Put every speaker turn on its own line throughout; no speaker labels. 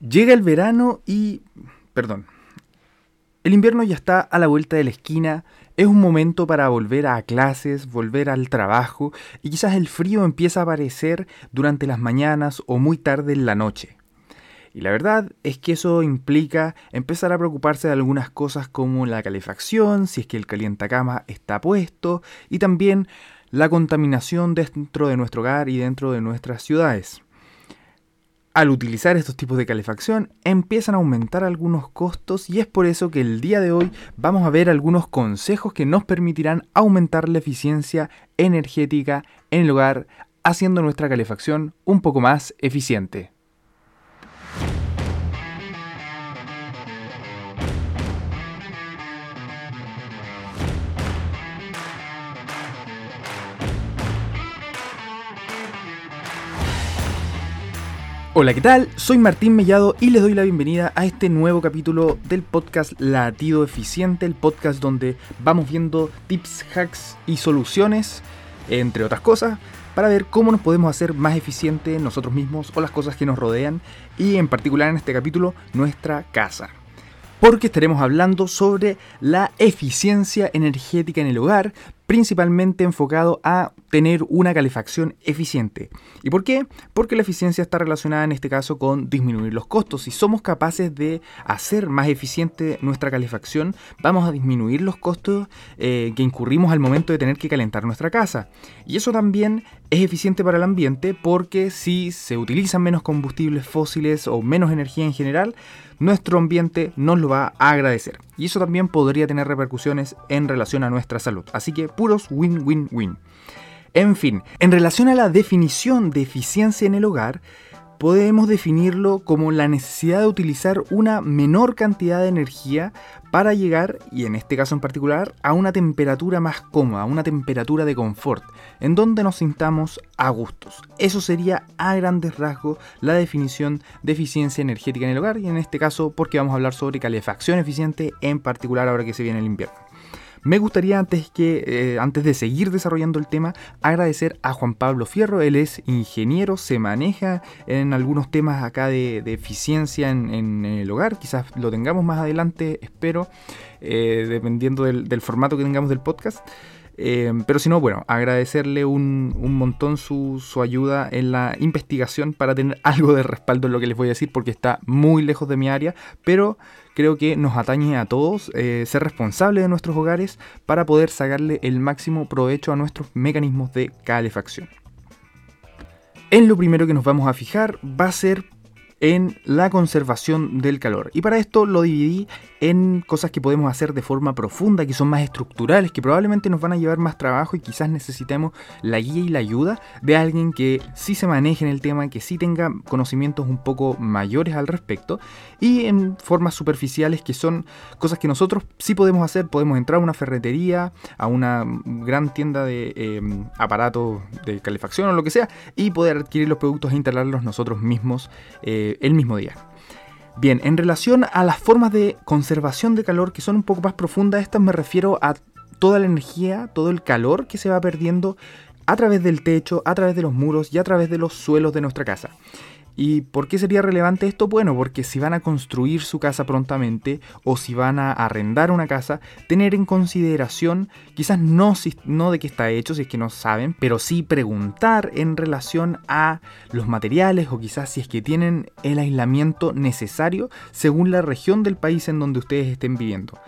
Llega el verano y... perdón. El invierno ya está a la vuelta de la esquina, es un momento para volver a clases, volver al trabajo y quizás el frío empieza a aparecer durante las mañanas o muy tarde en la noche. Y la verdad es que eso implica empezar a preocuparse de algunas cosas como la calefacción, si es que el calientacama está puesto, y también la contaminación dentro de nuestro hogar y dentro de nuestras ciudades al utilizar estos tipos de calefacción empiezan a aumentar algunos costos y es por eso que el día de hoy vamos a ver algunos consejos que nos permitirán aumentar la eficiencia energética en el hogar haciendo nuestra calefacción un poco más eficiente. Hola, ¿qué tal? Soy Martín Mellado y les doy la bienvenida a este nuevo capítulo del podcast Latido Eficiente, el podcast donde vamos viendo tips, hacks y soluciones, entre otras cosas, para ver cómo nos podemos hacer más eficientes nosotros mismos o las cosas que nos rodean y en particular en este capítulo nuestra casa porque estaremos hablando sobre la eficiencia energética en el hogar, principalmente enfocado a tener una calefacción eficiente. ¿Y por qué? Porque la eficiencia está relacionada en este caso con disminuir los costos. Si somos capaces de hacer más eficiente nuestra calefacción, vamos a disminuir los costos eh, que incurrimos al momento de tener que calentar nuestra casa. Y eso también es eficiente para el ambiente porque si se utilizan menos combustibles fósiles o menos energía en general, nuestro ambiente nos lo va a agradecer. Y eso también podría tener repercusiones en relación a nuestra salud. Así que puros win-win-win. En fin, en relación a la definición de eficiencia en el hogar, podemos definirlo como la necesidad de utilizar una menor cantidad de energía para llegar, y en este caso en particular, a una temperatura más cómoda, una temperatura de confort, en donde nos sintamos a gustos. Eso sería a grandes rasgos la definición de eficiencia energética en el hogar, y en este caso porque vamos a hablar sobre calefacción eficiente, en particular ahora que se viene el invierno. Me gustaría antes, que, eh, antes de seguir desarrollando el tema, agradecer a Juan Pablo Fierro. Él es ingeniero, se maneja en algunos temas acá de, eficiencia en, el hogar. Quizás lo tengamos más adelante, espero, eh, dependiendo del, formato que tengamos del podcast. Eh, pero si no, bueno, agradecerle un, montón su, su, ayuda en la investigación para tener algo de respaldo en lo que les voy a decir, porque está muy lejos de mi área, pero creo que nos atañe a todos eh, ser responsables de nuestros hogares para poder sacarle el máximo provecho a nuestros mecanismos de calefacción. En lo primero que nos vamos a fijar va a ser en la conservación del calor. Y para esto lo dividí en cosas que podemos hacer de forma profunda, que son más estructurales, que probablemente nos van a llevar más trabajo y quizás necesitemos la guía y la ayuda de alguien que sí se maneje en el tema, que sí tenga conocimientos un poco mayores al respecto, y en formas superficiales que son cosas que nosotros sí podemos hacer, podemos entrar a una ferretería, a una gran tienda de em, aparatos de calefacción o lo que sea, y poder adquirir los productos e instalarlos nosotros mismos. Eh, el mismo día. Bien, en relación a las formas de conservación de calor que son un poco más profundas, estas me refiero a toda la energía, todo el calor que se va perdiendo a través del techo, a través de los muros y a través de los suelos de nuestra casa. ¿Y por qué sería relevante esto? Bueno, porque si van a construir su casa prontamente o si van a arrendar una casa, tener en consideración, quizás no, no de qué está hecho, si es que no saben, pero sí preguntar en relación a los materiales o quizás si es que tienen el aislamiento necesario según la región del país en donde ustedes estén viviendo.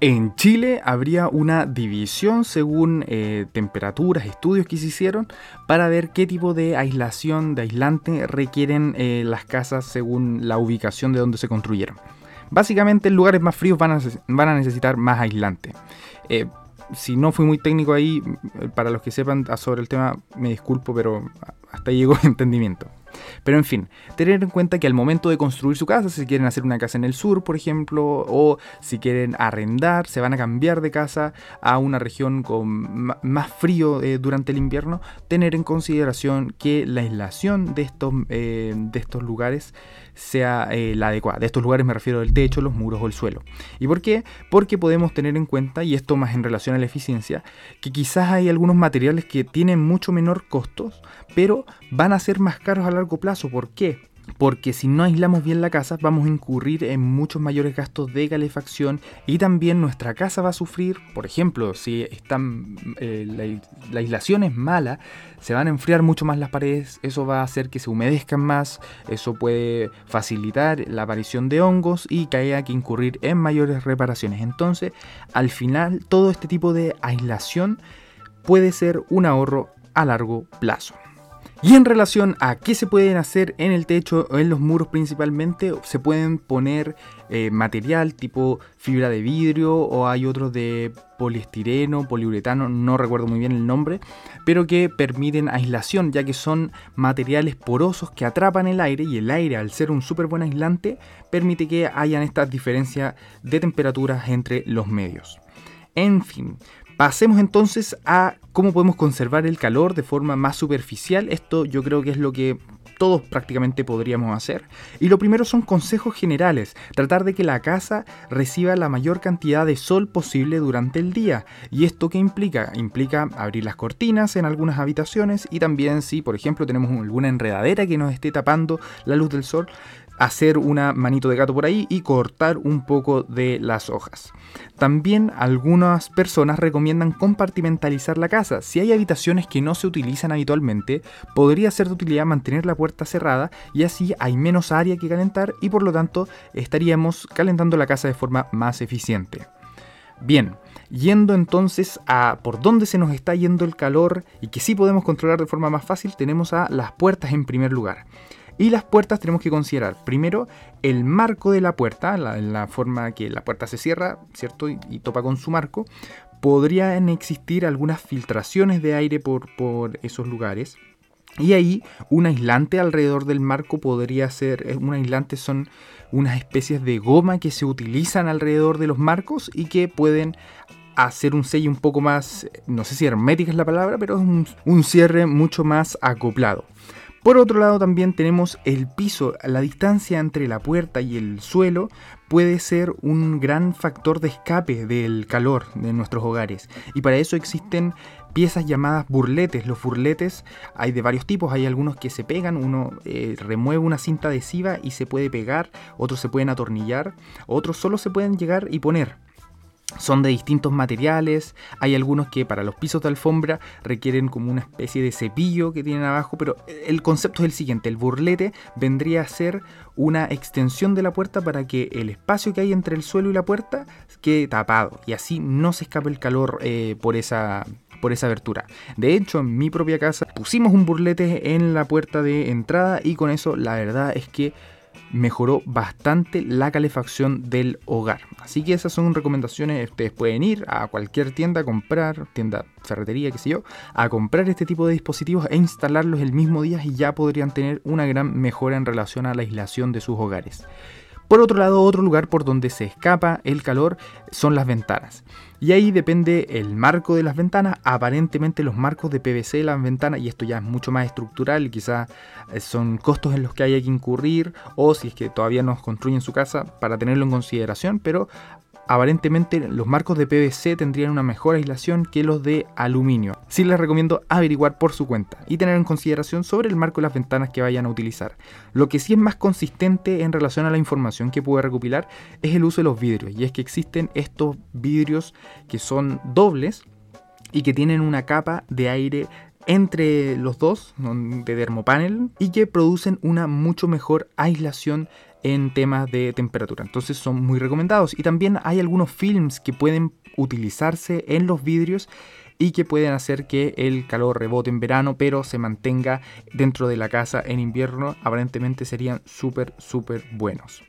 En Chile habría una división según eh, temperaturas, estudios que se hicieron para ver qué tipo de aislación, de aislante requieren eh, las casas según la ubicación de donde se construyeron. Básicamente en lugares más fríos van a, necesitar más aislante. Eh, si no fui muy técnico ahí, para los que sepan sobre el tema, me disculpo, pero hasta ahí llegó el entendimiento. Pero en fin, tener en cuenta que al momento de construir su casa, si quieren hacer una casa en el sur, por ejemplo, o si quieren arrendar, se van a cambiar de casa a una región con más frío eh, durante el invierno, tener en consideración que la aislación de estos, eh, de estos lugares sea eh, la adecuada. De estos lugares me refiero al techo, los muros o el suelo. ¿Y por qué? Porque podemos tener en cuenta, y esto más en relación a la eficiencia, que quizás hay algunos materiales que tienen mucho menor costos, pero van a ser más caros a largo plazo. ¿Por qué? porque si no aislamos bien la casa vamos a incurrir en muchos mayores gastos de calefacción y también nuestra casa va a sufrir, por ejemplo, si están, eh, la, aislación es mala, se van a enfriar mucho más las paredes, eso va a hacer que se humedezcan más, eso puede facilitar la aparición de hongos y que haya que incurrir en mayores reparaciones. Entonces, al final, todo este tipo de aislación puede ser un ahorro a largo plazo. Y en relación a qué se pueden hacer en el techo o en los muros principalmente, se pueden poner eh, material tipo fibra de vidrio o hay otros de poliestireno, poliuretano, no recuerdo muy bien el nombre, pero que permiten aislación ya que son materiales porosos que atrapan el aire y el aire al ser un súper buen aislante permite que hayan estas diferencias de temperaturas entre los medios. En fin, Pasemos entonces a cómo podemos conservar el calor de forma más superficial. Esto yo creo que es lo que todos prácticamente podríamos hacer. Y lo primero son consejos generales, tratar de que la casa reciba la mayor cantidad de sol posible durante el día. ¿Y esto qué implica? Implica abrir las cortinas en algunas habitaciones y también si, por ejemplo, tenemos alguna enredadera que nos esté tapando la luz del sol, hacer una manito de gato por ahí y cortar un poco de las hojas. También algunas personas recomiendan compartimentalizar la casa. Si hay habitaciones que no se utilizan habitualmente, podría ser de utilidad mantener la puerta cerrada y así hay menos área que calentar y por lo tanto estaríamos calentando la casa de forma más eficiente. Bien, yendo entonces a por dónde se nos está yendo el calor y que sí podemos controlar de forma más fácil, tenemos a las puertas en primer lugar. Y las puertas tenemos que considerar primero el marco de la puerta, la, la forma que la puerta se cierra, ¿cierto? Y, topa con su marco. Podrían existir algunas filtraciones de aire por, por esos lugares. Y ahí un aislante alrededor del marco podría ser, eh, un aislante son unas especies de goma que se utilizan alrededor de los marcos y que pueden hacer un sello un poco más, no sé si hermética es la palabra, pero es un cierre mucho más acoplado. Por otro lado también tenemos el piso, la distancia entre la puerta y el suelo puede ser un gran factor de escape del calor de nuestros hogares y para eso existen piezas llamadas burletes. Los burletes hay de varios tipos, hay algunos que se pegan, uno eh, remueve una cinta adhesiva y se puede pegar, otros se pueden atornillar, otros solo se pueden llegar y poner. Son de distintos materiales, hay algunos que para los pisos de alfombra requieren como una especie de cepillo que tienen abajo, pero el concepto es el siguiente, el burlete vendría a ser una extensión de la puerta para que el espacio que hay entre el suelo y la puerta quede tapado y así no se escape el calor eh, por esa por esa abertura. De hecho, en mi propia casa pusimos un burlete en la puerta de entrada y con eso la verdad es que mejoró bastante la calefacción del hogar. Así que esas son recomendaciones. Ustedes pueden ir a cualquier tienda a comprar, tienda, ferretería, qué sé yo, a comprar este tipo de dispositivos e instalarlos el mismo día y ya podrían tener una gran mejora en relación a la aislación de sus hogares. Por otro lado, otro lugar por donde se escapa el calor son las ventanas. Y ahí depende el marco de las ventanas. Aparentemente los marcos de PVC de las ventanas, y esto ya es mucho más estructural y quizás eh, son costos en los que hay que incurrir, o si es que todavía no construyen su casa para tenerlo en consideración, pero aparentemente los marcos de PVC tendrían una mejor aislación que los de aluminio. Sí les recomiendo averiguar por su cuenta y tener en consideración sobre el marco de las ventanas que vayan a utilizar. Lo que sí es más consistente en relación a la información que pude recopilar es el uso de los vidrios y es que existen estos vidrios que son dobles y que tienen una capa de aire entre los dos de dermopanel y que producen una mucho mejor aislación en temas de temperatura. Entonces son muy recomendados. Y también hay algunos films que pueden utilizarse en los vidrios y que pueden hacer que el calor rebote en verano, pero se mantenga dentro de la casa en invierno. Aparentemente serían súper, súper buenos.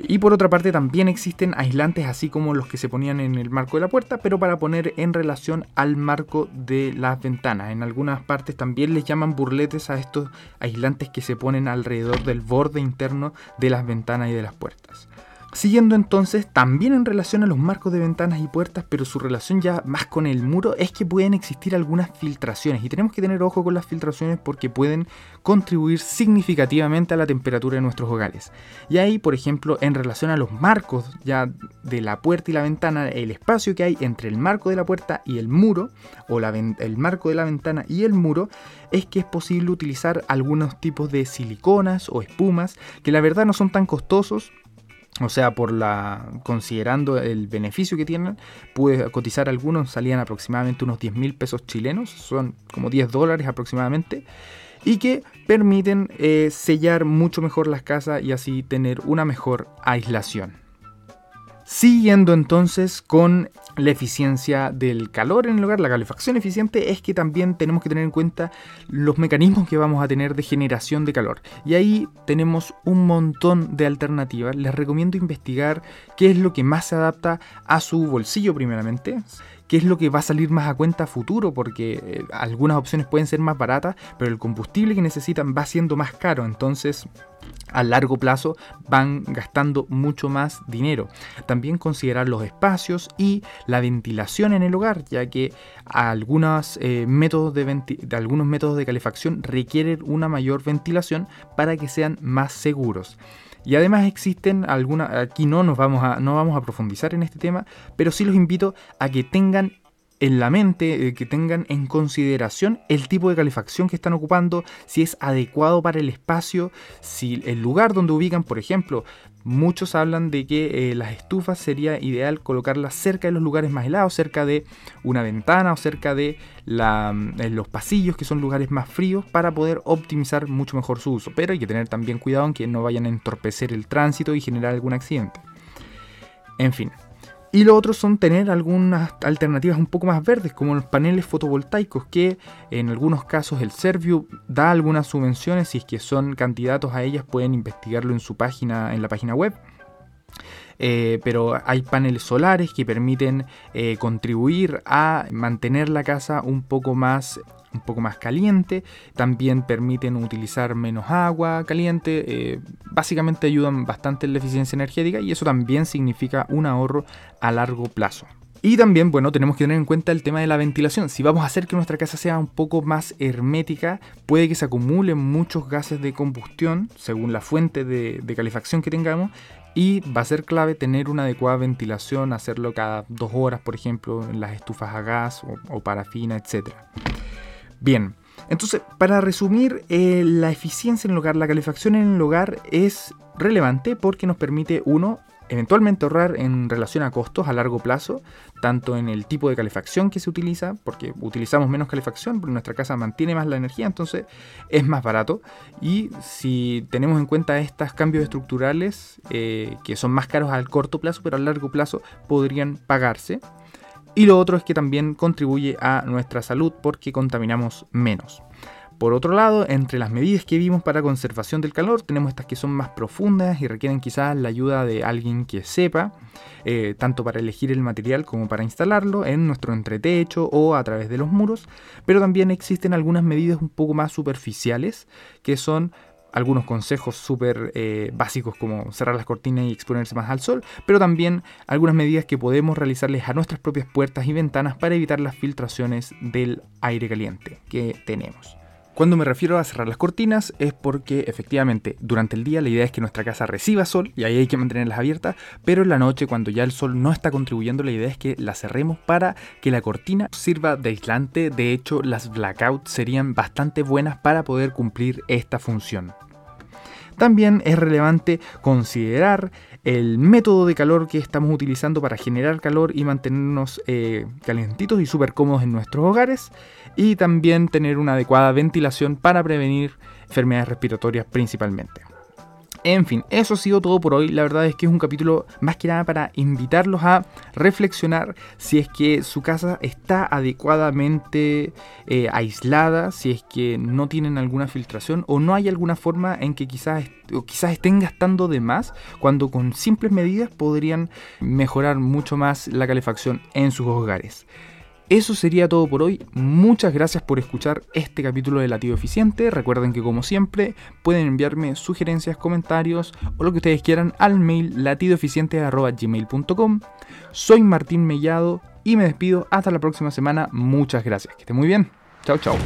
Y por otra parte también existen aislantes así como los que se ponían en el marco de la puerta, pero para poner en relación al marco de las ventanas. En algunas partes también les llaman burletes a estos aislantes que se ponen alrededor del borde interno de las ventanas y de las puertas. Siguiendo entonces, también en relación a los marcos de ventanas y puertas, pero su relación ya más con el muro, es que pueden existir algunas filtraciones. Y tenemos que tener ojo con las filtraciones porque pueden contribuir significativamente a la temperatura de nuestros hogares. Y ahí, por ejemplo, en relación a los marcos ya de la puerta y la ventana, el espacio que hay entre el marco de la puerta y el muro, o el marco de la ventana y el muro, es que es posible utilizar algunos tipos de siliconas o espumas que la verdad no son tan costosos o sea, por la considerando el beneficio que tienen, pude cotizar algunos, salían aproximadamente unos 10 mil pesos chilenos, son como 10 dólares aproximadamente, y que permiten eh, sellar mucho mejor las casas y así tener una mejor aislación. Siguiendo entonces con la eficiencia del calor en el hogar, la calefacción eficiente es que también tenemos que tener en cuenta los mecanismos que vamos a tener de generación de calor. Y ahí tenemos un montón de alternativas. Les recomiendo investigar qué es lo que más se adapta a su bolsillo primeramente qué es lo que va a salir más a cuenta futuro, porque eh, algunas opciones pueden ser más baratas, pero el combustible que necesitan va siendo más caro, entonces a largo plazo van gastando mucho más dinero. También considerar los espacios y la ventilación en el hogar, ya que algunos, eh, métodos de, algunos métodos de calefacción requieren una mayor ventilación para que sean más seguros. Y además existen algunas, aquí no nos vamos a, no vamos a profundizar en este tema, pero sí los invito a que tengan en la mente, eh, que tengan en consideración el tipo de calefacción que están ocupando, si es adecuado para el espacio, si el lugar donde ubican, por ejemplo, muchos hablan de que eh, las estufas sería ideal colocarlas cerca de los lugares más helados, cerca de una ventana o cerca de mm, los pasillos, que son lugares más fríos, para poder optimizar mucho mejor su uso. Pero hay que tener también cuidado en que no vayan a entorpecer el tránsito y generar algún accidente. En fin, y lo otro son tener algunas alternativas un poco más verdes, como los paneles fotovoltaicos, que en algunos casos el Serviu da algunas subvenciones, si es que son candidatos a ellas pueden investigarlo en su página, en la página web. Eh, pero hay paneles solares que permiten eh, contribuir a mantener la casa un poco más un poco más caliente, también permiten utilizar menos agua caliente, eh, básicamente ayudan bastante en la eficiencia energética y eso también significa un ahorro a largo plazo. Y también, bueno, tenemos que tener en cuenta el tema de la ventilación. Si vamos a hacer que nuestra casa sea un poco más hermética, puede que se acumulen muchos gases de combustión según la fuente de, calefacción que tengamos. Y va a ser clave tener una adecuada ventilación, hacerlo cada dos horas, por ejemplo, en las estufas a gas o, o parafina, etc. Bien, entonces, para resumir, eh, la eficiencia en el hogar, la calefacción en el hogar es relevante porque nos permite, uno, eventualmente ahorrar en relación a costos a largo plazo, tanto en el tipo de calefacción que se utiliza, porque utilizamos menos calefacción, pero nuestra casa mantiene más la energía, entonces es más barato. Y si tenemos en cuenta estos cambios estructurales, eh, que son más caros al corto plazo, pero a largo plazo podrían pagarse. Y lo otro es que también contribuye a nuestra salud porque contaminamos menos. Por otro lado, entre las medidas que vimos para conservación del calor, tenemos estas que son más profundas y requieren quizás la ayuda de alguien que sepa, eh, tanto para elegir el material como para instalarlo en nuestro entretecho o a través de los muros, pero también existen algunas medidas un poco más superficiales que son algunos consejos súper eh, básicos como cerrar las cortinas y exponerse más al sol, pero también algunas medidas que podemos realizarles a nuestras propias puertas y ventanas para evitar las filtraciones del aire caliente que tenemos. Cuando me refiero a cerrar las cortinas es porque efectivamente durante el día la idea es que nuestra casa reciba sol y ahí hay que mantenerlas abiertas, pero en la noche cuando ya el sol no está contribuyendo la idea es que la cerremos para que la cortina sirva de aislante. De hecho las blackouts serían bastante buenas para poder cumplir esta función. También es relevante considerar el método de calor que estamos utilizando para generar calor y mantenernos eh, calentitos y súper cómodos en nuestros hogares y también tener una adecuada ventilación para prevenir enfermedades respiratorias principalmente. En fin, eso ha sido todo por hoy. La verdad es que es un capítulo más que nada para invitarlos a reflexionar si es que su casa está adecuadamente eh, aislada, si es que no tienen alguna filtración o no hay alguna forma en que quizás, quizás estén gastando de más cuando con simples medidas podrían mejorar mucho más la calefacción en sus hogares. Eso sería todo por hoy. Muchas gracias por escuchar este capítulo de Latido Eficiente. Recuerden que como siempre pueden enviarme sugerencias, comentarios o lo que ustedes quieran al mail latidoeficiente.gmail.com. Soy Martín Mellado y me despido hasta la próxima semana. Muchas gracias. Que estén muy bien. Chao, chao.